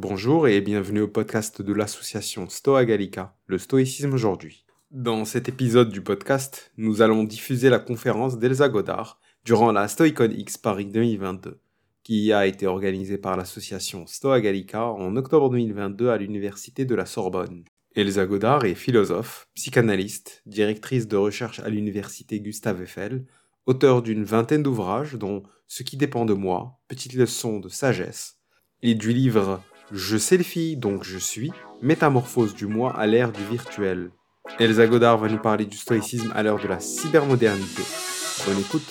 Bonjour et bienvenue au podcast de l'association Stoa Gallica, le stoïcisme aujourd'hui. Dans cet épisode du podcast, nous allons diffuser la conférence d'Elsa Godard durant la StoiCon X Paris 2022, qui a été organisée par l'association Stoa Gallica en octobre 2022 à l'université de la Sorbonne. Elsa Godard est philosophe, psychanalyste, directrice de recherche à l'université Gustave Eiffel, auteur d'une vingtaine d'ouvrages dont Ce qui dépend de moi, Petite leçon de sagesse, et du livre Je filles, donc je suis, Métamorphose du moi à l'ère du virtuel. Elsa Godard va nous parler du stoïcisme à l'heure de la cybermodernité. Bonne écoute.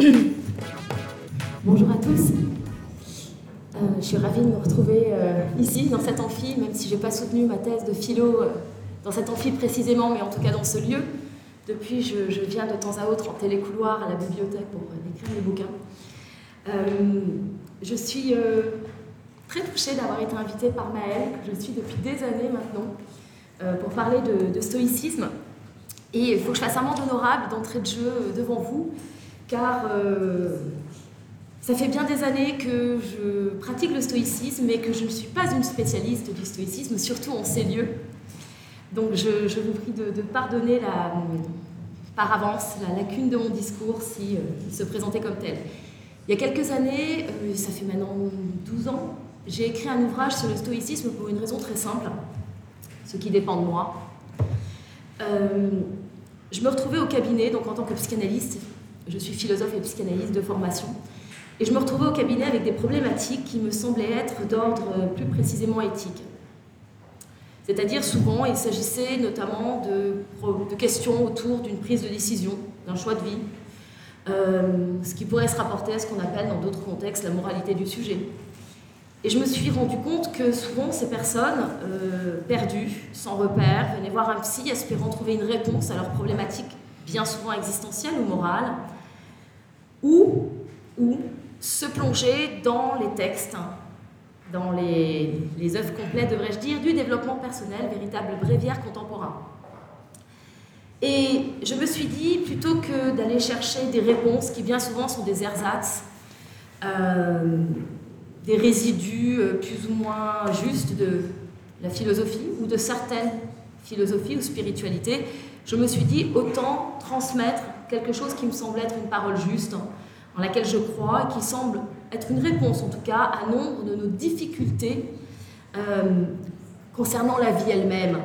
Bonjour à tous. Euh, je suis ravie de me retrouver euh, ici, dans cet amphi, même si je n'ai pas soutenu ma thèse de philo euh, dans cet amphi précisément, mais en tout cas dans ce lieu. Depuis, je, viens de temps à autre en télécouloir à la bibliothèque pour écrire mes bouquins. je suis très touchée d'avoir été invitée par Maëlle, que je suis depuis des années maintenant, pour parler de, stoïcisme. Et il faut que je fasse un monde honorable d'entrée de jeu devant vous, car ça fait bien des années que je pratique le stoïcisme et que je ne suis pas une spécialiste du stoïcisme, surtout en ces lieux. Donc je, vous prie de, pardonner la, par avance la lacune de mon discours si euh, se présentait comme tel. Il y a quelques années, euh, ça fait maintenant 12 ans, j'ai écrit un ouvrage sur le stoïcisme pour une raison très simple, ce qui dépend de moi. Euh, je me retrouvais au cabinet, donc en tant que psychanalyste, je suis philosophe et psychanalyste de formation, et je me retrouvais au cabinet avec des problématiques qui me semblaient être d'ordre plus précisément éthique. C'est-à-dire souvent, il s'agissait notamment de, questions autour d'une prise de décision, d'un choix de vie, euh, ce qui pourrait se rapporter à ce qu'on appelle dans d'autres contextes la moralité du sujet. Et je me suis rendu compte que souvent ces personnes euh, perdues, sans repère, venaient voir un psy espérant trouver une réponse à leurs problématiques bien souvent existentielles ou morales, ou, ou se plonger dans les textes, dans les, œuvres complètes, devrais-je dire, du développement personnel, véritable bréviaire contemporain. Et je me suis dit, plutôt que d'aller chercher des réponses qui bien souvent sont des ersatz, euh, des résidus euh, plus ou moins justes de la philosophie ou de certaines philosophies ou spiritualités, je me suis dit, autant transmettre quelque chose qui me semble être une parole juste, en laquelle je crois qui semble être une réponse en tout cas à nombre de nos difficultés euh, concernant la vie elle-même.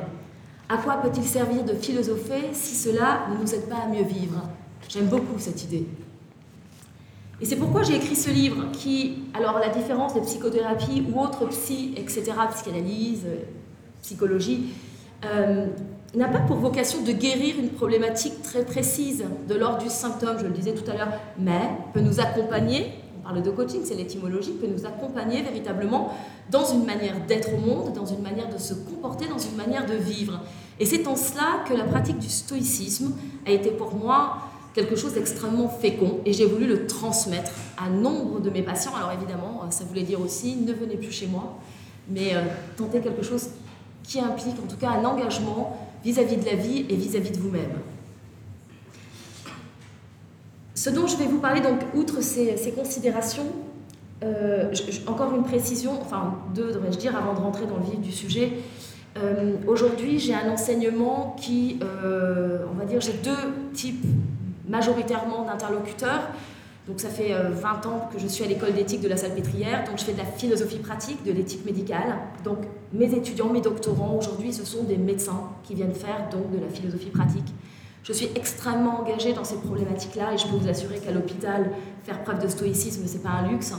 À quoi peut-il servir de philosopher si cela ne nous aide pas à mieux vivre? J'aime beaucoup cette idée. Et c'est pourquoi j'ai écrit ce livre qui, alors la différence de psychothérapie ou autre psy, etc., psychanalyse, psychologie, euh, n'a pas pour vocation de guérir une problématique très précise de l'ordre du symptôme, je le disais tout à l'heure, mais peut nous accompagner, on parle de coaching, c'est l'étymologie, peut nous accompagner véritablement dans une manière d'être au monde, dans une manière de se comporter, dans une manière de vivre. Et c'est en cela que la pratique du stoïcisme a été pour moi quelque chose d'extrêmement fécond et j'ai voulu le transmettre à nombre de mes patients. Alors évidemment, ça voulait dire aussi ne venez plus chez moi, mais euh, tentez quelque chose qui implique en tout cas un engagement vis-à-vis de la vie et vis-à-vis de vous-même. Ce dont je vais vous parler, donc, outre ces, considérations, euh, encore une précision, enfin deux devrais-je dire, avant de rentrer dans le vif du sujet. Euh, aujourd'hui, j'ai un enseignement qui, euh, on va dire, j'ai deux types majoritairement d'interlocuteurs. Donc ça fait 20 euh, ans que je suis à l'école d'éthique de la Salpêtrière, donc je fais de la philosophie pratique, de l'éthique médicale. Donc mes étudiants, mes doctorants aujourd'hui, ce sont des médecins qui viennent faire donc de la philosophie pratique. Je suis extrêmement engagée dans ces problématiques-là et je peux vous assurer qu'à l'hôpital, faire preuve de stoïcisme, c'est pas un luxe.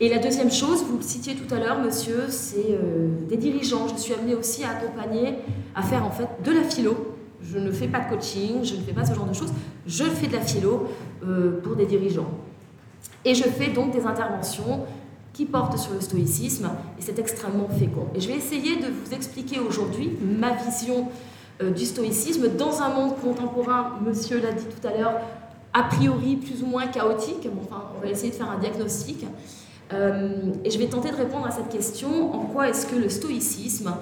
Et la deuxième chose, vous le citiez tout à l'heure, monsieur, c'est euh, des dirigeants. Je suis amenée aussi à accompagner, à faire en fait de la philo je ne fais pas de coaching, je ne fais pas ce genre de choses. Je fais de la philo euh, pour des dirigeants. Et je fais donc des interventions qui portent sur le stoïcisme, et c'est extrêmement fécond. Et je vais essayer de vous expliquer aujourd'hui ma vision du stoïcisme dans un monde contemporain, monsieur l'a dit tout à l'heure, a priori plus ou moins chaotique. Enfin, on va essayer de faire un diagnostic. Euh, et je vais tenter de répondre à cette question, en quoi est-ce que le stoïcisme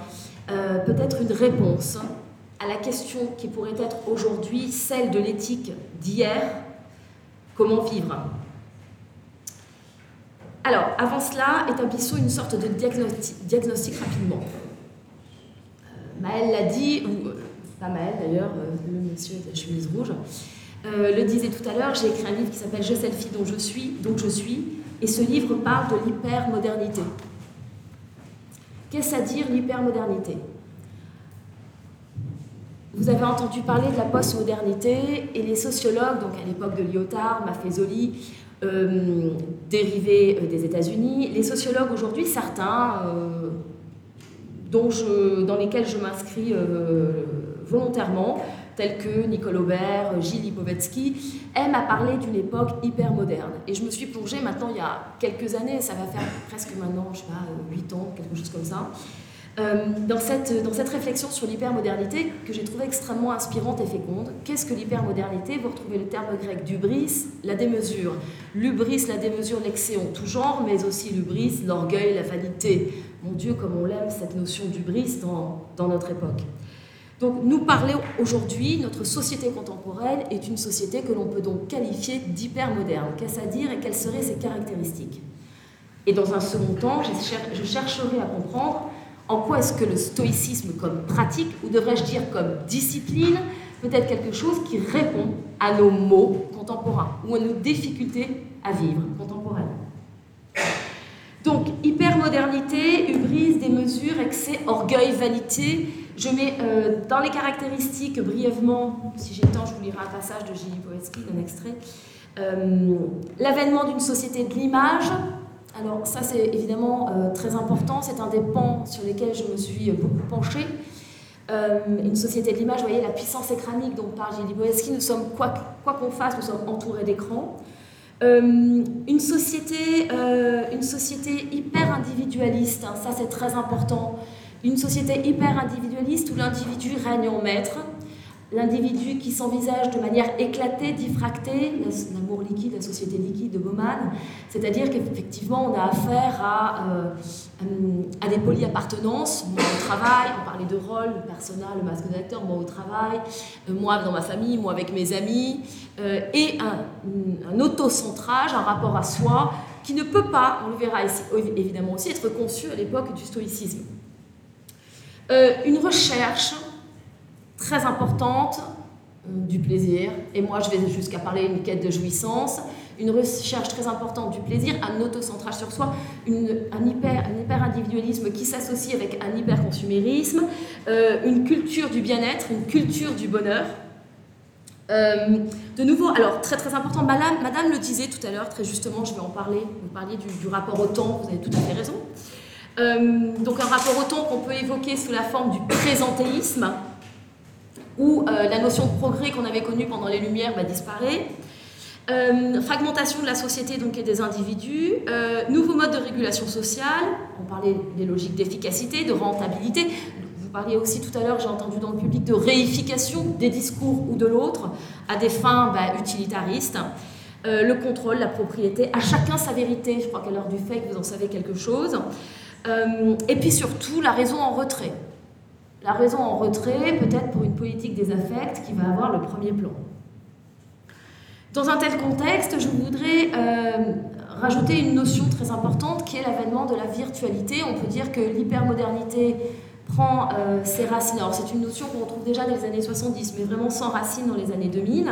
peut être une réponse à la question qui pourrait être aujourd'hui celle de l'éthique d'hier, comment vivre? Alors, avant cela, établissons une sorte de diagnostic, rapidement. Euh, Maël l'a dit, ou pas Maël d'ailleurs, le monsieur de la chemise rouge, le disait tout à l'heure, j'ai écrit un livre qui s'appelle Je selfie dont je suis, donc je suis, et ce livre parle de l'hypermodernité. Qu'est-ce à dire l'hypermodernité? Vous avez entendu parler de la postmodernité et les sociologues, donc à l'époque de Lyotard, Maffezoli, euh, dérivés euh, des États-Unis, les sociologues aujourd'hui, certains, euh, dont je, dans lesquels je m'inscris volontairement, tels que Nicole Aubert, Gilles Lipovetsky, aiment à parler d'une époque hyper moderne. Et je me suis plongée maintenant il y a quelques années, ça va faire presque maintenant, je sais pas, 8 ans, quelque chose comme ça, euh, dans, cette, dans cette réflexion sur l'hypermodernité que j'ai trouvée extrêmement inspirante et féconde. Qu'est-ce que l'hypermodernité? Vous retrouvez le terme grec d'ubris, la démesure. L'ubris, la démesure, l'excès en tout genre, mais aussi l'ubris, l'orgueil, la vanité. Mon Dieu, comme on l'aime, cette notion d'ubris dans, dans notre époque. Donc nous parler aujourd'hui, notre société contemporaine est une société que l'on peut donc qualifier d'hypermoderne. Qu'est-ce à dire et quelles seraient ses caractéristiques? Et dans un second temps, je chercherai à comprendre en quoi est-ce que le stoïcisme comme pratique, ou devrais-je dire comme discipline, peut être quelque chose qui répond à nos maux contemporains ou à nos difficultés à vivre contemporaines. Donc, hypermodernité, hubris, démesure, excès, orgueil, vanité, je mets euh, dans les caractéristiques brièvement, si j'ai le temps, je vous lirai un passage de Gilles Poetsky, un extrait, euh, l'avènement d'une société de l'image. Alors ça c'est évidemment euh, très important, c'est un des pans sur lesquels je me suis beaucoup penchée. une société de l'image, vous voyez la puissance écranique dont parle Gilles Poetsky, nous sommes, quoi qu'on fasse, nous sommes entourés d'écrans. une, société, une société hyper individualiste, hein, ça c'est très important. Une société hyper individualiste où l'individu règne en maître, l'individu qui s'envisage de manière éclatée, diffractée, l'amour liquide, la société liquide de Bauman, c'est-à-dire qu'effectivement on a affaire à, euh, à des polyappartenances, moi au travail, on parlait de rôle, le personnel, le masque d'acteur, moi au travail, euh, moi dans ma famille, moi avec mes amis, euh, et un, un autocentrage, un rapport à soi qui ne peut pas, on le verra ici, évidemment aussi, être conçu à l'époque du stoïcisme. Euh, une recherche très importante euh, du plaisir, et moi je vais jusqu'à parler d'une quête de jouissance, une recherche très importante du plaisir, un autocentrage sur soi, un, hyper, un hyper-individualisme qui s'associe avec un hyper-consumérisme, euh, une culture du bien-être, une culture du bonheur. de nouveau, alors très très important, madame, madame le disait tout à l'heure, très justement, je vais en parler, vous parliez du, du rapport au temps, vous avez tout à fait raison. Euh, donc un rapport au temps qu'on peut évoquer sous la forme du présentéisme, où euh, la notion de progrès qu'on avait connue pendant les Lumières va disparaître. Euh, fragmentation de la société donc et des individus, nouveaux modes de régulation sociale, on parlait des logiques d'efficacité, de rentabilité, vous parliez aussi tout à l'heure, j'ai entendu dans le public, de réification des discours ou de l'autre à des fins bah, utilitaristes. le contrôle, la propriété, à chacun sa vérité, je crois qu'à l'heure du que vous en savez quelque chose. Euh, et puis surtout, la raison en retrait. La raison en retrait, peut-être pour une politique des affects qui va avoir le premier plan. Dans un tel contexte, je voudrais euh, rajouter une notion très importante qui est l'avènement de la virtualité. On peut dire que l'hypermodernité prend euh, ses racines. Alors c'est une notion qu'on retrouve déjà dans les années 70, mais vraiment sans racines dans les années 2000.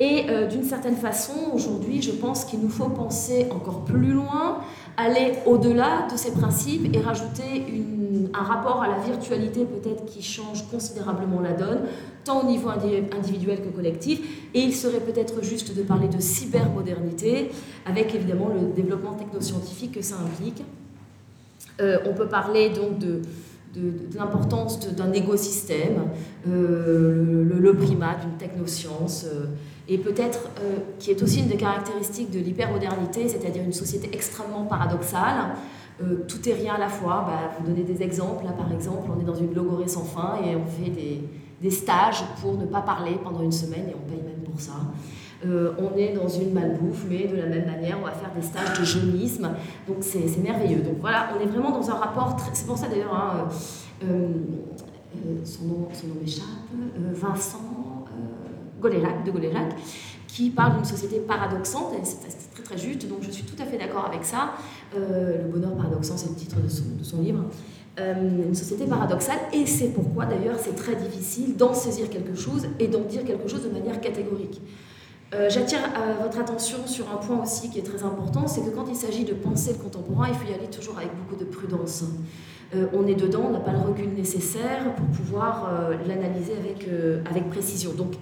Et d'une certaine façon, aujourd'hui, je pense qu'il nous faut penser encore plus loin aller au-delà de ces principes et rajouter un rapport à la virtualité peut-être qui change considérablement la donne, tant au niveau individuel que collectif. Et il serait peut-être juste de parler de cybermodernité, avec évidemment le développement technoscientifique que ça implique. Euh, on peut parler donc de, l'importance d'un écosystème, euh, le, primat d'une technoscience. Euh, et peut-être euh, qui est aussi une des caractéristiques de l'hypermodernité, c'est-à-dire une société extrêmement paradoxale. Tout est rien à la fois. Bah, vous donnez des exemples. Là, par exemple, on est dans une logorée sans fin et on fait des, des, stages pour ne pas parler pendant une semaine et on paye même pour ça. Euh, on est dans une malbouffe, mais de la même manière, on va faire des stages de jeunisme. Donc c'est merveilleux. Donc voilà, on est vraiment dans un rapport. C'est pour ça d'ailleurs, hein, son nom, son nom m'échappe, Vincent de Golérac, qui parle d'une société paradoxante, et c'est très très juste, donc je suis tout à fait d'accord avec ça. le bonheur paradoxant, c'est le titre de son, livre. une société paradoxale, et c'est pourquoi d'ailleurs c'est très difficile d'en saisir quelque chose et d'en dire quelque chose de manière catégorique. J'attire votre attention sur un point aussi qui est très important, c'est que quand il s'agit de penser le contemporain, il faut y aller toujours avec beaucoup de prudence. Euh, on est dedans, on n'a pas le recul nécessaire pour pouvoir euh, l'analyser avec, euh, précision. Donc,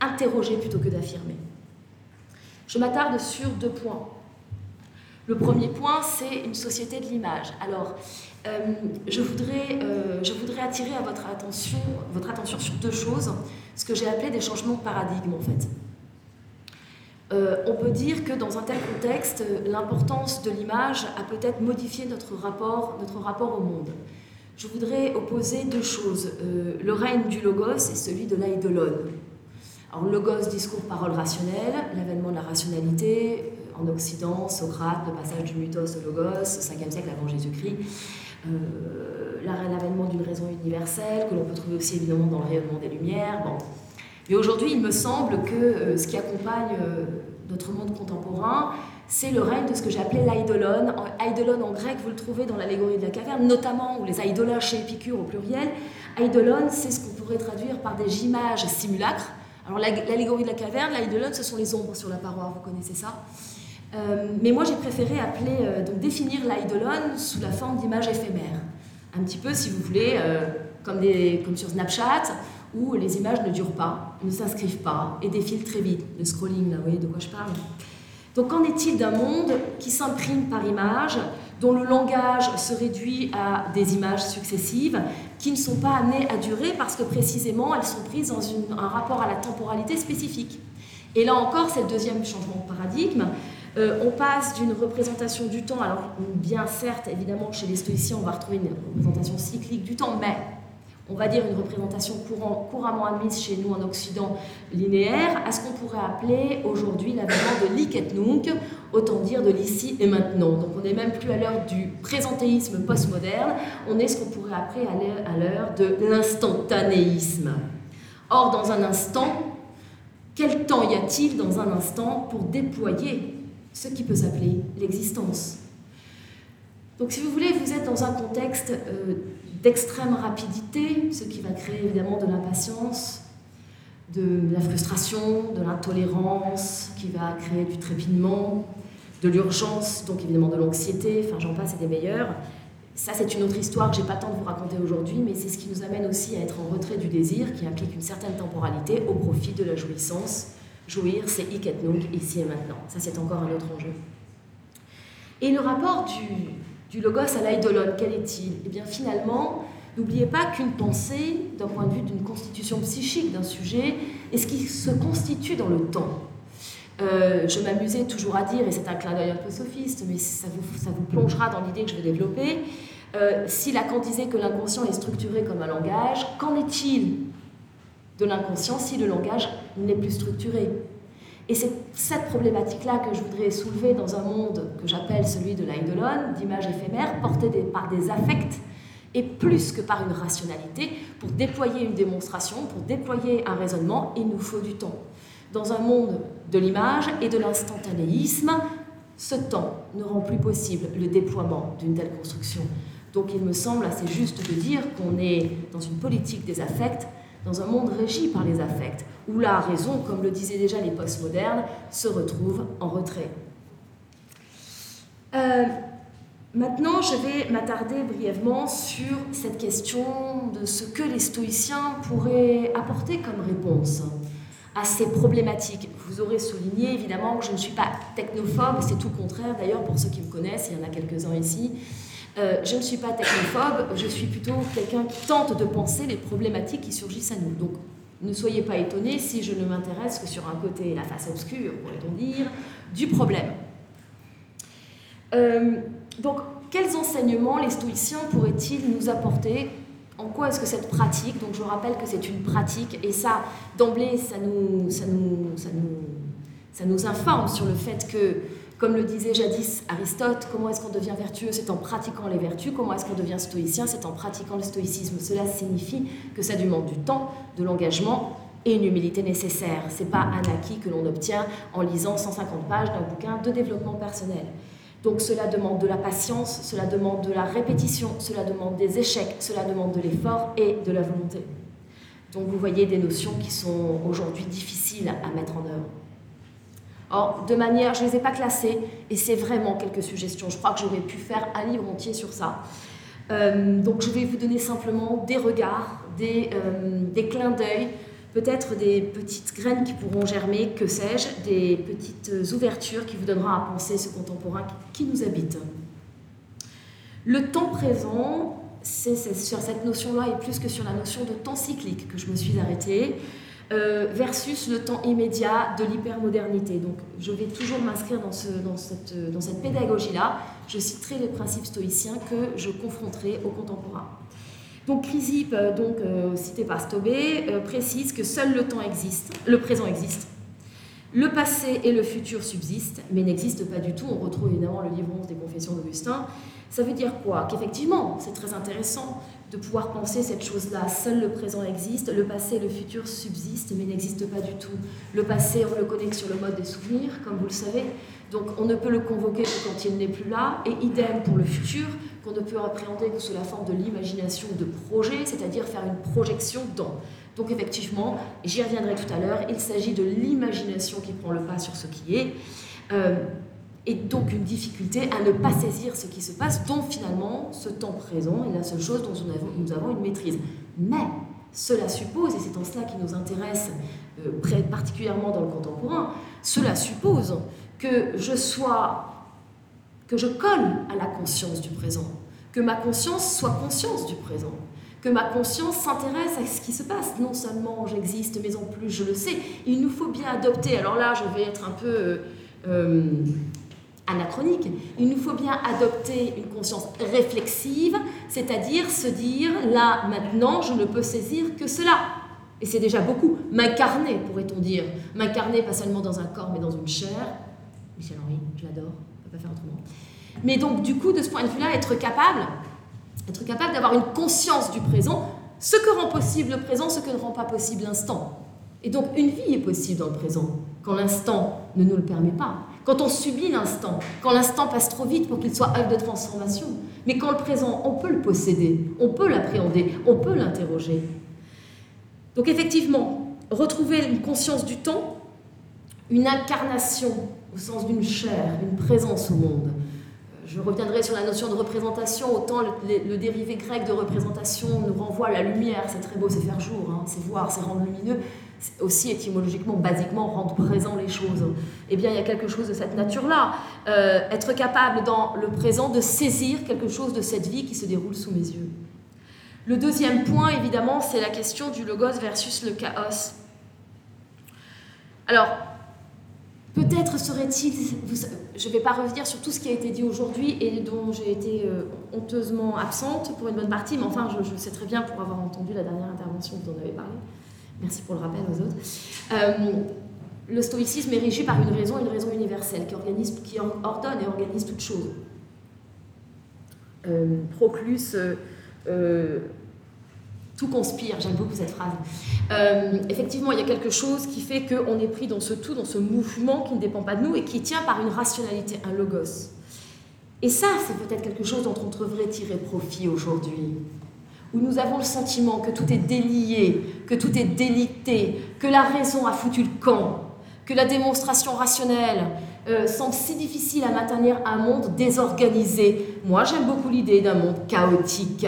interroger plutôt que d'affirmer. Je m'attarde sur deux points. Le premier point, c'est une société de l'image. Alors, je, voudrais, attirer votre attention sur deux choses, ce que j'ai appelé des changements de paradigme en fait. Euh, on peut dire que dans un tel contexte, l'importance de l'image a peut-être modifié notre rapport, notre rapport au monde. Je voudrais opposer deux choses. Euh, le règne du logos et celui de l'eidolon. Alors, logos, discours, parole rationnelle, l'avènement de la rationalité, euh, en Occident, Socrate, le passage du mythos au logos, au 5e siècle avant Jésus-Christ, l'avènement d'une raison universelle, que l'on peut trouver aussi évidemment dans le rayonnement des Lumières. Bon, mais aujourd'hui, il me semble que euh, ce qui accompagne euh, notre monde contemporain, c'est le règne de ce que appelé l'eidolon. Eidolon en grec, vous le trouvez dans l'allégorie de la caverne, notamment, ou les eidolas chez Épicure au pluriel. Eidolon, c'est ce qu'on pourrait traduire par des images simulacres. Alors l'allégorie de la caverne, l'eidolon, ce sont les ombres sur la paroi, vous connaissez ça. Euh, mais moi, j'ai préféré appeler, donc définir l'eidolon sous la forme d'images éphémères. Un petit peu, si vous voulez, comme sur Snapchat, où les images ne durent pas, ne s'inscrivent pas et défilent très vite. Le scrolling, là, vous voyez de quoi je parle Donc qu'en est-il d'un monde qui s'imprime par images, dont le langage se réduit à des images successives, qui ne sont pas amenées à durer parce que précisément elles sont prises dans un rapport à la temporalité spécifique? Et là encore, c'est le deuxième changement de paradigme. Euh, on passe d'une représentation du temps, alors bien certes, évidemment, chez les stoïciens, on va retrouver une représentation cyclique du temps, mais on va dire une représentation couramment admise chez nous en Occident linéaire, à ce qu'on pourrait appeler aujourd'hui l'avènement de l'hic et nunc, autant dire de l'ici et maintenant. Donc on n'est même plus à l'heure du présentéisme postmoderne, on est ce qu'on pourrait appeler à l'heure de l'instantanéisme. Or, dans un instant, quel temps y a-t-il dans un instant pour déployer ce qui peut s'appeler l'existence? Donc si vous voulez, vous êtes dans un contexte euh, d'extrême rapidité, ce qui va créer évidemment de l'impatience, de la frustration, de l'intolérance, qui va créer du trépinement, de l'urgence, donc évidemment de l'anxiété, enfin j'en passe et des meilleurs. Ça, c'est une autre histoire que j'ai pas le temps de vous raconter aujourd'hui, mais c'est ce qui nous amène aussi à être en retrait du désir, qui implique une certaine temporalité au profit de la jouissance. Jouir, c'est hic et nunc, ici et maintenant. Ça, c'est encore un autre enjeu. Et le rapport du, du logos à l'eidolon, quel est-il? Eh bien finalement, n'oubliez pas qu'une pensée, d'un point de vue d'une constitution psychique d'un sujet, est ce qui se constitue dans le temps. Euh, je m'amusais toujours à dire, et c'est un clin d'œil un sophiste, mais ça vous, ça vous plongera dans l'idée que je vais développer, euh, si Lacan disait que l'inconscient est structuré comme un langage, qu'en est-il de l'inconscient si le langage n'est plus structuré? Et c'est cette problématique-là que je voudrais soulever dans un monde que j'appelle celui de l'eidolon, d'images éphémères, portées par des affects, et plus que par une rationalité. Pour déployer une démonstration, pour déployer un raisonnement, il nous faut du temps. Dans un monde de l'image et de l'instantanéisme, ce temps ne rend plus possible le déploiement d'une telle construction. Donc il me semble assez juste de dire qu'on est dans une politique des affects, dans un monde régi par les affects, où la raison, comme le disaient déjà les postmodernes, se retrouve en retrait. Euh, maintenant, je vais m'attarder brièvement sur cette question de ce que les stoïciens pourraient apporter comme réponse à ces problématiques. Vous aurez souligné évidemment que je ne suis pas technophobe, c'est tout le contraire d'ailleurs pour ceux qui me connaissent, il y en a quelques-uns ici. Euh, je ne suis pas technophobe, je suis plutôt quelqu'un qui tente de penser les problématiques qui surgissent à nous. Donc ne soyez pas étonnés si je ne m'intéresse que sur un côté, la face obscure, pourrait-on dire, du problème. Euh, donc, quels enseignements les stoïciens pourraient-ils nous apporter? En quoi est-ce que cette pratique, donc je rappelle que c'est une pratique, et ça, d'emblée, ça nous, ça, nous, ça, nous, ça nous informe sur le fait que comme le disait jadis Aristote, comment est-ce qu'on devient vertueux? C'est en pratiquant les vertus. Comment est-ce qu'on devient stoïcien? C'est en pratiquant le stoïcisme. Cela signifie que ça demande du temps, de l'engagement et une humilité nécessaire. Ce n'est pas un acquis que l'on obtient en lisant 150 pages d'un bouquin de développement personnel. Donc cela demande de la patience, cela demande de la répétition, cela demande des échecs, cela demande de l'effort et de la volonté. Donc vous voyez des notions qui sont aujourd'hui difficiles à mettre en œuvre. Or, de manière, je ne les ai pas classées, et c'est vraiment quelques suggestions. Je crois que j'aurais pu faire un livre entier sur ça. Euh, donc je vais vous donner simplement des regards, des, euh, des clins d'œil, peut-être des petites graines qui pourront germer, que sais-je, des petites ouvertures qui vous donneront à penser ce contemporain qui nous habite. Le temps présent, c'est sur cette notion-là et plus que sur la notion de temps cyclique que je me suis arrêtée, euh, versus le temps immédiat de l'hypermodernité. Donc je vais toujours m'inscrire dans, ce, dans, cette, pédagogie-là. Je citerai les principes stoïciens que je confronterai aux contemporains. Donc Chrysippe, euh, donc, euh, cité par Stobé, précise que seul le temps existe, le présent existe, le passé et le futur subsistent, mais n'existent pas du tout. On retrouve évidemment le livre 11 des Confessions d'Augustin. Ça veut dire quoi? Qu'effectivement, c'est très intéressant de pouvoir penser cette chose-là. Seul le présent existe, le passé et le futur subsistent, mais n'existent pas du tout. Le passé, on le connaît sur le mode des souvenirs, comme vous le savez. Donc on ne peut le convoquer que quand il n'est plus là, et idem pour le futur, qu'on ne peut appréhender que sous la forme de l'imagination de projet, c'est-à-dire faire une projection dans. Donc effectivement, j'y reviendrai tout à l'heure, il s'agit de l'imagination qui prend le pas sur ce qui est, euh, et donc une difficulté à ne pas saisir ce qui se passe, dont finalement ce temps présent est la seule chose dont nous avons, une maîtrise. Mais cela suppose, et c'est en cela qui nous intéresse euh, particulièrement dans le contemporain, cela suppose que je sois que je colle à la conscience du présent, que ma conscience soit conscience du présent, que ma conscience s'intéresse à ce qui se passe. Non seulement j'existe, mais en plus je le sais. Il nous faut bien adopter, alors là je vais être un peu euh, euh, anachronique, il nous faut bien adopter une conscience réflexive, c'est-à-dire se dire, là maintenant je ne peux saisir que cela. Et c'est déjà beaucoup. M'incarner, pourrait-on dire. M'incarner pas seulement dans un corps, mais dans une chair. Michel Henry, je l'adore faire autrement. Mais donc, du coup, de ce point de vue-là, être capable, être capable d'avoir une conscience du présent, ce que rend possible le présent, ce que ne rend pas possible l'instant. Et donc, une vie est possible dans le présent, quand l'instant ne nous le permet pas. Quand on subit l'instant, quand l'instant passe trop vite pour qu'il soit œuvre de transformation. Mais quand le présent, on peut le posséder, on peut l'appréhender, on peut l'interroger. Donc effectivement, retrouver une conscience du temps, une incarnation au sens d'une chair, d'une présence au monde. Je reviendrai sur la notion de représentation. Autant le, dérivé grec de représentation nous renvoie à la lumière, c'est très beau, c'est faire jour, hein, c'est voir, c'est rendre lumineux. Aussi étymologiquement, basiquement, rendre présent les choses. Eh bien, il y a quelque chose de cette nature-là. Euh, être capable dans le présent de saisir quelque chose de cette vie qui se déroule sous mes yeux. Le deuxième point, évidemment, c'est la question du logos versus le chaos. Alors, Peut-être serait-il, je ne vais pas revenir sur tout ce qui a été dit aujourd'hui et dont j'ai été euh, honteusement absente pour une bonne partie, mais enfin je, sais très bien pour avoir entendu la dernière intervention dont on avait parlé. Merci pour le rappel aux autres. Euh, le stoïcisme est régi par une raison, une raison universelle qui, ordonne et organise toute chose. Euh, Proclus tout conspire, j'aime beaucoup cette phrase. Euh, effectivement, il y a quelque chose qui fait qu'on est pris dans ce tout, dans ce mouvement qui ne dépend pas de nous et qui tient par une rationalité, un logos. Et ça, c'est peut-être quelque chose dont on devrait tirer profit aujourd'hui, où nous avons le sentiment que tout est délié, que tout est délité, que la raison a foutu le camp, que la démonstration rationnelle euh, semble si difficile à maintenir un monde désorganisé. Moi, j'aime beaucoup l'idée d'un monde chaotique,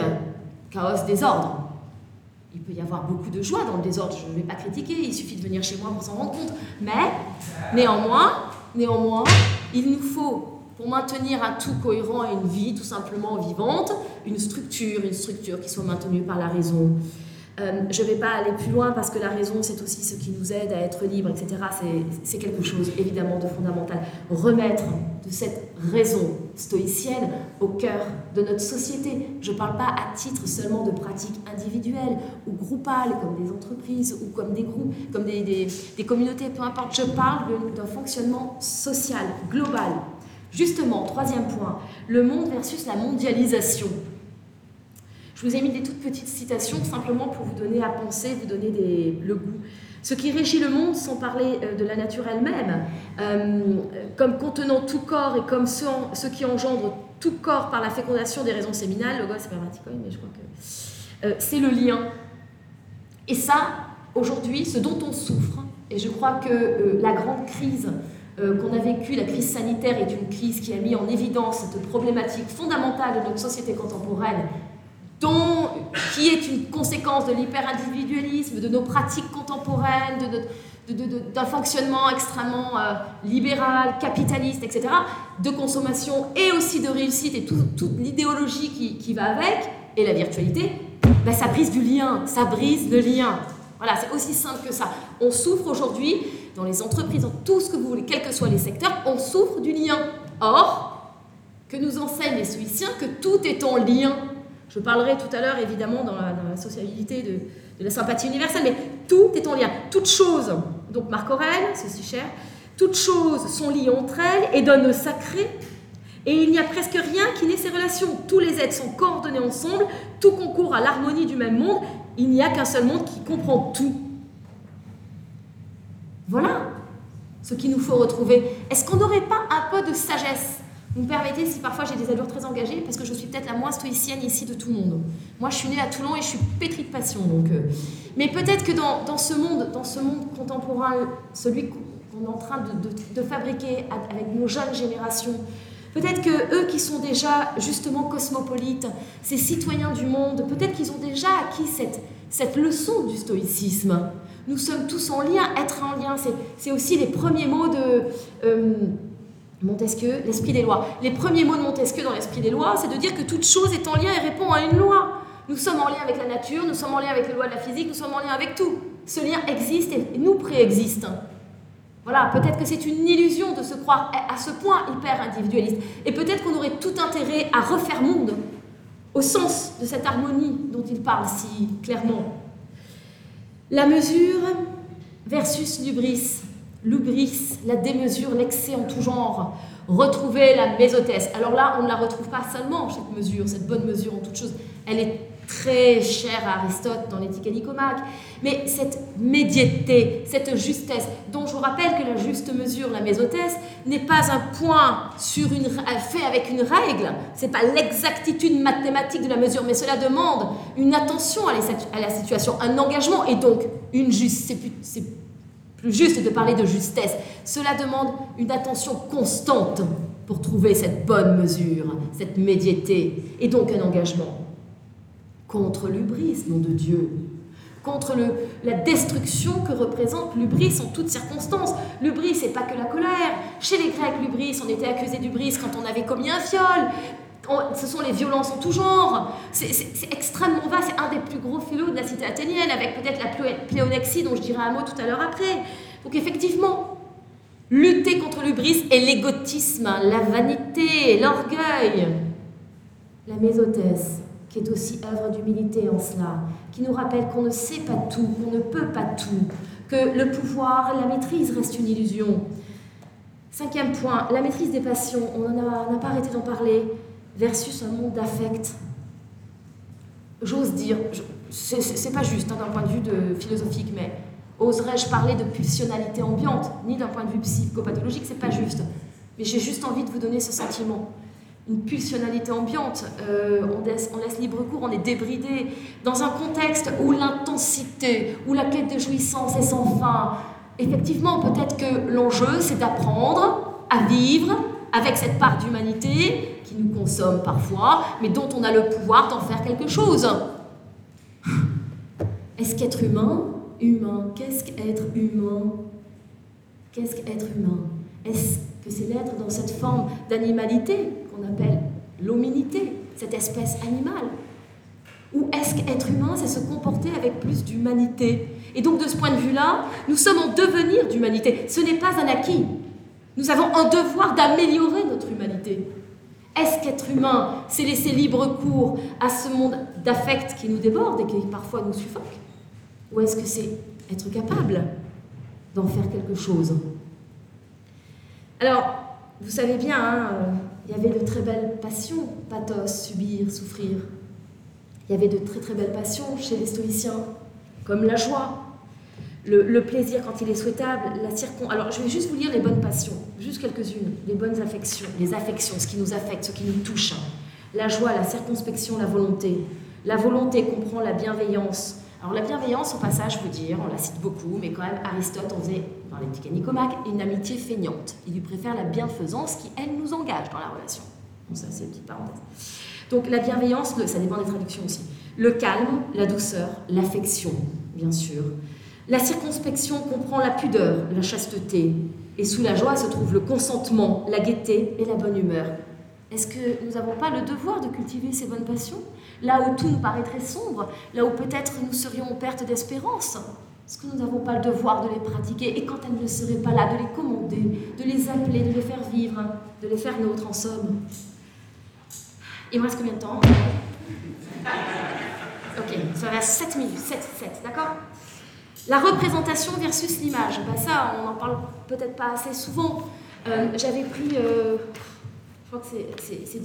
chaos, désordre il peut y avoir beaucoup de joie dans le désordre, je ne vais pas critiquer, il suffit de venir chez moi pour s'en rendre compte. Mais néanmoins, néanmoins, il nous faut, pour maintenir un tout cohérent et une vie tout simplement vivante, une structure, une structure qui soit maintenue par la raison. Euh, je ne vais pas aller plus loin parce que la raison, c'est aussi ce qui nous aide à être libre, etc. C'est quelque chose évidemment de fondamental. Remettre de cette raison stoïcienne au cœur de notre société. Je ne parle pas à titre seulement de pratiques individuelles ou groupales, comme des entreprises ou comme des groupes, comme des, communautés, peu importe. Je parle d'un fonctionnement social, global. Justement, troisième point, le monde versus la mondialisation. Je vous ai mis des toutes petites citations simplement pour vous donner à penser, vous donner des, le goût. ce qui régit le monde sans parler de la nature elle-même, comme contenant tout corps et comme ce, qui engendre tout corps par la fécondation des raisons séminales, logos c'est le lien. Et ça, aujourd'hui, ce dont on souffre, et je crois que la grande crise euh, qu'on a vécu, la crise sanitaire est une crise qui a mis en évidence cette problématique fondamentale de notre société contemporaine, dont, qui est une conséquence de l'hyper-individualisme, de nos pratiques contemporaines, d'un fonctionnement extrêmement euh, libéral, capitaliste, etc., de consommation et aussi de réussite et toute l'idéologie qui, va avec, et la virtualité, ben, ça brise du lien, ça brise le lien. Voilà, c'est aussi simple que ça. On souffre aujourd'hui dans les entreprises, dans tout ce que vous voulez, quels que soient les secteurs, on souffre du lien. Or, que nous enseignent les Suissiens que tout est en lien. Je parlerai tout à l'heure, évidemment, dans la, sociabilité de, la sympathie universelle, mais tout est en lien. Toutes choses, donc Marc Aurèle, c'est si cher, toutes choses sont liées entre elles et donnent le sacré. Et il n'y a presque rien qui n'ait ces relations. Tous les êtres sont coordonnés ensemble, tout concourt à l'harmonie du même monde. Il n'y a qu'un seul monde qui comprend tout. Voilà ce qu'il nous faut retrouver. Est-ce qu'on n'aurait pas un peu de sagesse? Vous me permettez, si parfois j'ai des allures très engagées, parce que je suis peut-être la moins stoïcienne ici de tout le monde. Moi, je suis née à Toulon et je suis pétrie de passion. Donc, euh. Mais peut-être que dans, ce monde, dans ce monde contemporain, celui qu'on est en train de, fabriquer avec nos jeunes générations, Peut-être que eux qui sont déjà justement cosmopolites, ces citoyens du monde, peut-être qu'ils ont déjà acquis cette, cette leçon du stoïcisme nous sommes tous en lien, être en lien, c'est aussi les premiers mots de euh, Montesquieu, l'esprit des lois. Les premiers mots de Montesquieu dans l'esprit des lois, c'est de dire que toute chose est en lien et répond à une loi. Nous sommes en lien avec la nature, nous sommes en lien avec les lois de la physique, nous sommes en lien avec tout. Ce lien existe et nous préexiste. Voilà, peut-être que c'est une illusion de se croire à ce point hyper individualiste. Et peut-être qu'on aurait tout intérêt à refaire monde au sens de cette harmonie dont il parle si clairement. La mesure versus l'ubris. L'ubris, la démesure, l'excès en tout genre. Retrouver la mésothèse. Alors là, on ne la retrouve pas seulement, cette mesure, cette bonne mesure en toute chose. Elle est très cher à Aristote dans l'éthique à Nicomaque, mais cette médiété, cette justesse, dont je vous rappelle que la juste mesure, la mésothèse, n'est pas un point sur une, fait avec une règle, c'est pas l'exactitude mathématique de la mesure, mais cela demande une attention à, la situation, un engagement, et donc une juste, c'est plus juste de parler de justesse, cela demande une attention constante pour trouver cette bonne mesure, cette médiété, et donc un engagement contre l'ubris, nom de Dieu, contre la destruction que représente l'ubris en toutes circonstances. L'ubris, c'est pas que la colère. Chez les Grecs, l'ubris, on était accusé d'ubris quand on avait commis un viol. ce sont les violences en tout genre. C'est extrêmement vaste. C'est un des plus gros philosophes de la cité athénienne, avec peut-être la pléonexie, dont je dirai un mot tout à l'heure après. Donc effectivement, lutter contre l'ubris et l'égotisme, la vanité, l'orgueil, la mésothèse qui est aussi œuvre d'humilité en cela, qui nous rappelle qu'on ne sait pas tout, qu'on ne peut pas tout, que le pouvoir, la maîtrise reste une illusion. Cinquième point, la maîtrise des passions, on n'a pas arrêté d'en parler, versus un monde d'affect. J'ose dire, c'est pas juste hein, d'un point de vue philosophique, mais oserais-je parler de pulsionalité ambiante, ni d'un point de vue psychopathologique, c'est pas juste. Mais j'ai juste envie de vous donner ce sentiment une pulsionalité ambiante, euh, on, laisse, on, laisse, libre cours, on est débridé, dans un contexte où l'intensité, où la quête de jouissance est sans fin. Effectivement, peut-être que l'enjeu, c'est d'apprendre à vivre avec cette part d'humanité qui nous consomme parfois, mais dont on a le pouvoir d'en faire quelque chose. Est-ce qu'être humain Humain. Qu'est-ce qu'être humain? Qu'est-ce qu'être humain? Est-ce que c'est l'être dans cette forme d'animalité appelle l'hominité, cette espèce animale Ou est-ce qu'être humain, c'est se comporter avec plus d'humanité? Et donc de ce point de vue-là, nous sommes en devenir d'humanité. Ce n'est pas un acquis. Nous avons un devoir d'améliorer notre humanité. Est-ce qu'être humain, c'est laisser libre cours à ce monde d'affect qui nous déborde et qui parfois nous suffoque Ou est-ce que c'est être capable d'en faire quelque chose? Alors, vous savez bien, hein, euh, il y avait de très belles passions, pathos, subir, souffrir. Il y avait de très très belles passions chez les stoïciens, comme la joie. le, plaisir quand il est souhaitable, la circon... Alors, je vais juste vous lire les bonnes passions, juste quelques-unes, les bonnes affections, les affections, ce qui nous affecte, ce qui nous touche. La joie, la circonspection, la volonté. La volonté comprend la bienveillance. Alors, la bienveillance, au passage, vous dire, on la cite beaucoup, mais quand même, Aristote en faisait, dans l'éthique Nicomaque, une amitié feignante. Il lui préfère la bienfaisance qui, elle, nous engage dans la relation. Bon, ça, c'est une petite parenthèse. Donc, la bienveillance, ça dépend des traductions aussi. Le calme, la douceur, l'affection, bien sûr. La circonspection comprend la pudeur, la chasteté, et sous la joie se trouve le consentement, la gaieté et la bonne humeur. Est-ce que nous n'avons pas le devoir de cultiver ces bonnes passions? Là où tout nous paraîtrait sombre, là où peut-être nous serions en perte d'espérance, est-ce que nous n'avons pas le devoir de les pratiquer. Et quand elles ne seraient pas là, de les commander, de les appeler, de les faire vivre, de les faire nôtres en somme. Il me reste combien de temps Ok, ça va 7 minutes, 7, 7, d'accord? La représentation versus l'image, bah ça, on n'en parle peut-être pas assez souvent. Euh, j'avais pris, euh, je crois que c'est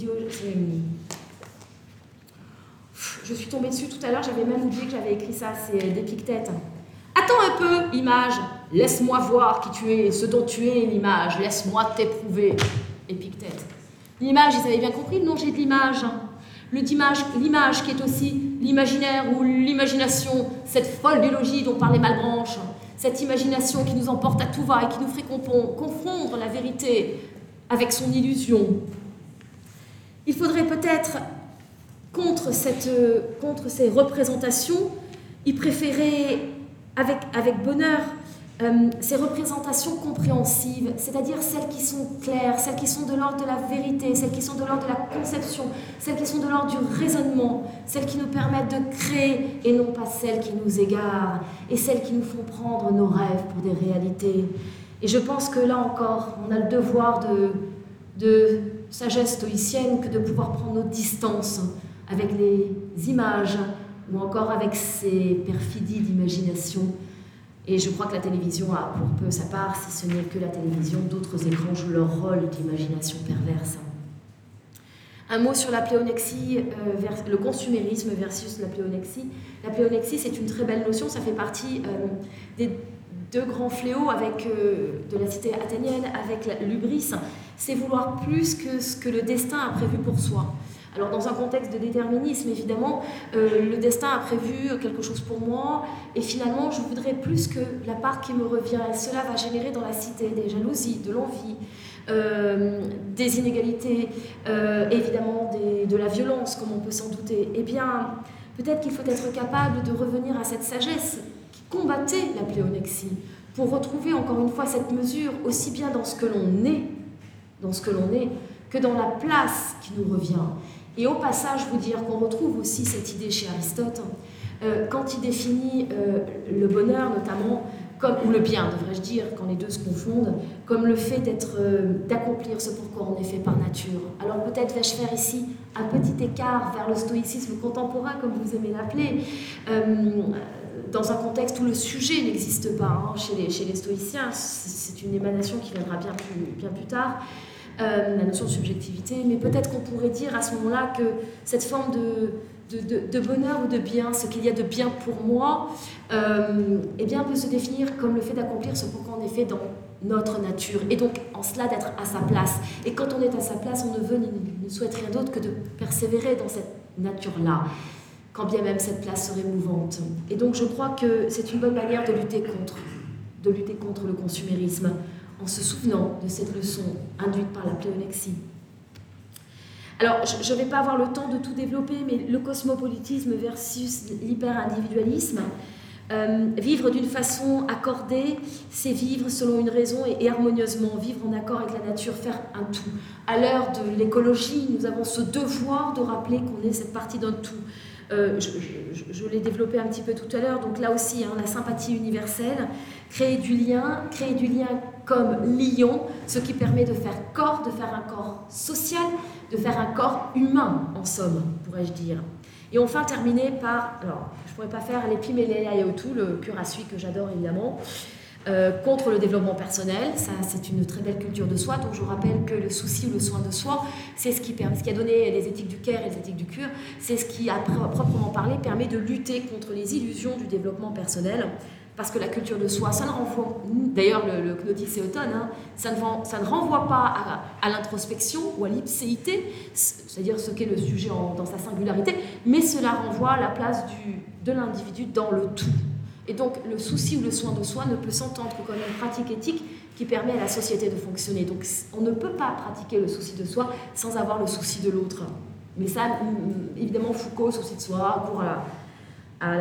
je suis tombée dessus tout à l'heure, j'avais même oublié que j'avais écrit ça, c'est d'Épictète. Attends un peu, image, laisse-moi voir qui tu es, ce dont tu es, l'image, laisse-moi t'éprouver. Épictète. L'image, ils avaient bien compris le j'ai de l'image. Hein l'image qui est aussi l'imaginaire ou l'imagination, cette folle biologie dont parlait Malbranche, cette imagination qui nous emporte à tout va et qui nous ferait confondre la vérité avec son illusion. Il faudrait peut-être, contre, cette, contre ces représentations, y préférer avec, avec bonheur euh, ces représentations compréhensives, c'est-à-dire celles qui sont claires, celles qui sont de l'ordre de la vérité, celles qui sont de l'ordre de la conception, celles qui sont de l'ordre du raisonnement, celles qui nous permettent de créer et non pas celles qui nous égarent, et celles qui nous font prendre nos rêves pour des réalités. Et je pense que là encore, on a le devoir de, de sagesse stoïcienne que de pouvoir prendre nos distances avec les images ou encore avec ces perfidies d'imagination et je crois que la télévision a pour peu sa part, si ce n'est que la télévision, d'autres écrans jouent leur rôle d'imagination perverse. Un mot sur la pléonexie, euh, le consumérisme versus la pléonexie. La pléonexie, c'est une très belle notion, ça fait partie euh, des deux grands fléaux avec, euh, de la cité athénienne avec l'ubris. C'est vouloir plus que ce que le destin a prévu pour soi. Alors dans un contexte de déterminisme, évidemment, euh, le destin a prévu quelque chose pour moi, et finalement, je voudrais plus que la part qui me revient. Et cela va générer dans la cité des jalousies, de l'envie, euh, des inégalités, euh, évidemment de la violence, comme on peut s'en douter. Eh bien, peut-être qu'il faut être capable de revenir à cette sagesse qui combattait la pléonexie, pour retrouver encore une fois cette mesure aussi bien dans ce que l'on est, dans ce que l'on est, que dans la place qui nous revient. Et au passage, vous dire qu'on retrouve aussi cette idée chez Aristote, euh, quand il définit euh, le bonheur notamment, ou le bien, devrais-je dire, quand les deux se confondent, comme le fait d'être, euh, d'accomplir ce pourquoi on est fait par nature. Alors peut-être vais-je faire ici un petit écart vers le stoïcisme contemporain, comme vous aimez l'appeler, dans un contexte où le sujet n'existe pas hein, chez, les, stoïciens. C'est une émanation qui viendra bien plus tard. Euh, la notion de subjectivité, mais peut-être qu'on pourrait dire à ce moment-là que cette forme de, de, bonheur ou de bien, ce qu'il y a de bien pour moi, euh, eh bien, peut se définir comme le fait d'accomplir ce pourquoi on est fait dans notre nature, et donc en cela d'être à sa place. Et quand on est à sa place, on ne veut ni ne souhaite rien d'autre que de persévérer dans cette nature-là, quand bien même cette place serait mouvante. Et donc je crois que c'est une bonne manière de lutter contre, de lutter contre le consumérisme en se souvenant de cette leçon induite par la pléonexie. Alors, je ne vais pas avoir le temps de tout développer, mais le cosmopolitisme versus l'hyper-individualisme, euh, vivre d'une façon accordée, c'est vivre selon une raison et, harmonieusement, vivre en accord avec la nature, faire un tout. À l'heure de l'écologie, nous avons ce devoir de rappeler qu'on est cette partie d'un tout. Euh, je, l'ai développé un petit peu tout à l'heure, donc là aussi, hein, la sympathie universelle, créer du lien, créer du lien comme lion, ce qui permet de faire corps, de faire un corps social, de faire un corps humain, en somme, pourrais-je dire. Et enfin, terminer par, alors, je ne pourrais pas faire tout le cure à suie que j'adore évidemment, euh, contre le développement personnel. Ça, c'est une très belle culture de soi. Donc, je vous rappelle que le souci ou le soin de soi, c'est ce qui, ce qui a donné les éthiques du care et les éthiques du cure. C'est ce qui, à proprement parler, permet de lutter contre les illusions du développement personnel. parce que la culture de soi, ça ne renvoie, d'ailleurs le, le et Automne, hein, ça, ne, renvoie pas à, l'introspection ou à l'ipséité, c'est-à-dire ce qu'est le sujet dans sa singularité, mais cela renvoie à la place de l'individu dans le tout. Et donc le souci ou le soin de soi ne peut s'entendre que comme une pratique éthique qui permet à la société de fonctionner. Donc on ne peut pas pratiquer le souci de soi sans avoir le souci de l'autre. Mais ça, évidemment, Foucault, souci de soi, cours à, à,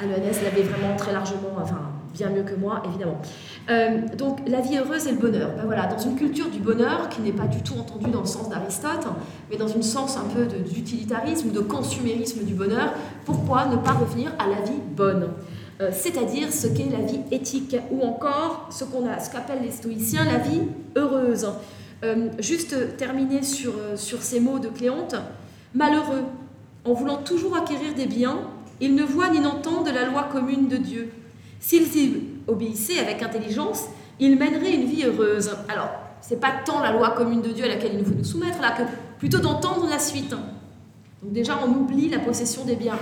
à l'ENS l'avait vraiment très largement, enfin bien mieux que moi, évidemment. Euh, donc la vie heureuse et le bonheur. Ben voilà, dans une culture du bonheur qui n'est pas du tout entendue dans le sens d'Aristote, mais dans une sens un peu d'utilitarisme ou de consumérisme du bonheur, pourquoi ne pas revenir à la vie bonne? Euh, c'est-à-dire ce qu'est la vie éthique, ou encore ce qu'appellent les stoïciens la vie heureuse. Euh, juste terminer sur, sur ces mots de Cléonte, malheureux, en voulant toujours acquérir des biens, ils ne voient ni n'entendent la loi commune de Dieu. S'ils y obéissaient avec intelligence, ils mèneraient une vie heureuse. Alors, c'est pas tant la loi commune de Dieu à laquelle il nous faut nous soumettre, là, que plutôt d'entendre la suite. Donc déjà, on oublie la possession des biens.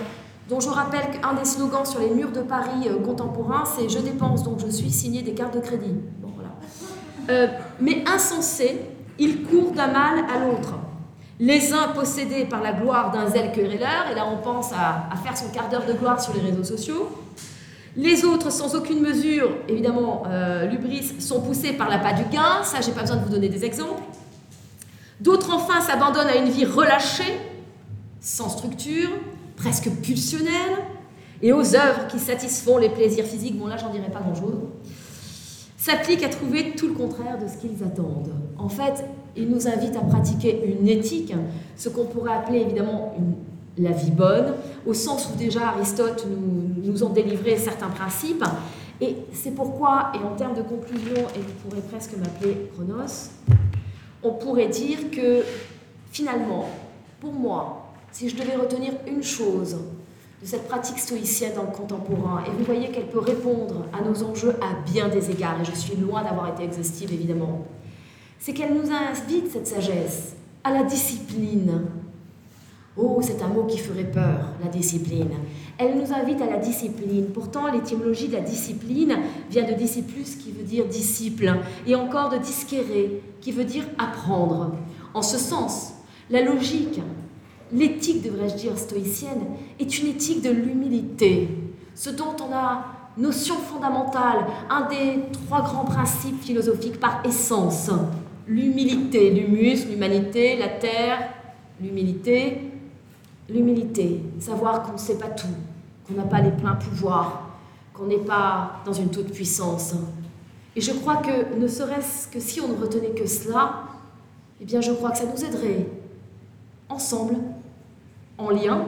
Donc je rappelle qu'un des slogans sur les murs de Paris euh, contemporains, c'est Je dépense, donc je suis signé des cartes de crédit. Euh, mais insensé, il court d'un mal à l'autre les uns possédés par la gloire d'un zèle querelleur, et là on pense à, faire son quart d'heure de gloire sur les réseaux sociaux. Les autres, sans aucune mesure, évidemment, euh, l'ubris, sont poussés par l'appât du gain, ça j'ai pas besoin de vous donner des exemples. D'autres enfin s'abandonnent à une vie relâchée, sans structure, presque pulsionnelle, et aux œuvres qui satisfont les plaisirs physiques, bon là j'en dirai pas grand-chose, s'appliquent à trouver tout le contraire de ce qu'ils attendent. En fait, il nous invite à pratiquer une éthique, ce qu'on pourrait appeler évidemment la vie bonne, au sens où déjà Aristote nous, nous en délivrait certains principes. Et c'est pourquoi, et en termes de conclusion, et vous pourrez presque m'appeler Chronos, on pourrait dire que finalement, pour moi, si je devais retenir une chose de cette pratique stoïcienne dans le contemporain, et vous voyez qu'elle peut répondre à nos enjeux à bien des égards, et je suis loin d'avoir été exhaustive évidemment, c'est qu'elle nous invite, cette sagesse, à la discipline. Oh, c'est un mot qui ferait peur, la discipline. Elle nous invite à la discipline. Pourtant, l'étymologie de la discipline vient de disciplus, qui veut dire disciple, et encore de disquere, qui veut dire apprendre. En ce sens, la logique, l'éthique, devrais-je dire, stoïcienne, est une éthique de l'humilité, ce dont on a notion fondamentale, un des trois grands principes philosophiques par essence l'humilité, l'humus, l'humanité, la terre, l'humilité, l'humilité, savoir qu'on ne sait pas tout, qu'on n'a pas les pleins pouvoirs, qu'on n'est pas dans une toute puissance. Et je crois que ne serait-ce que si on ne retenait que cela, eh bien je crois que ça nous aiderait, ensemble, en lien,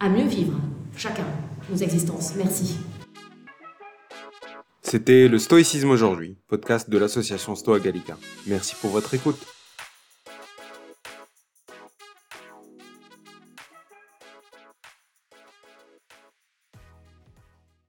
à mieux vivre, chacun, nos existences. Merci. C'était le Stoïcisme aujourd'hui, podcast de l'association Stoa Gallica. Merci pour votre écoute.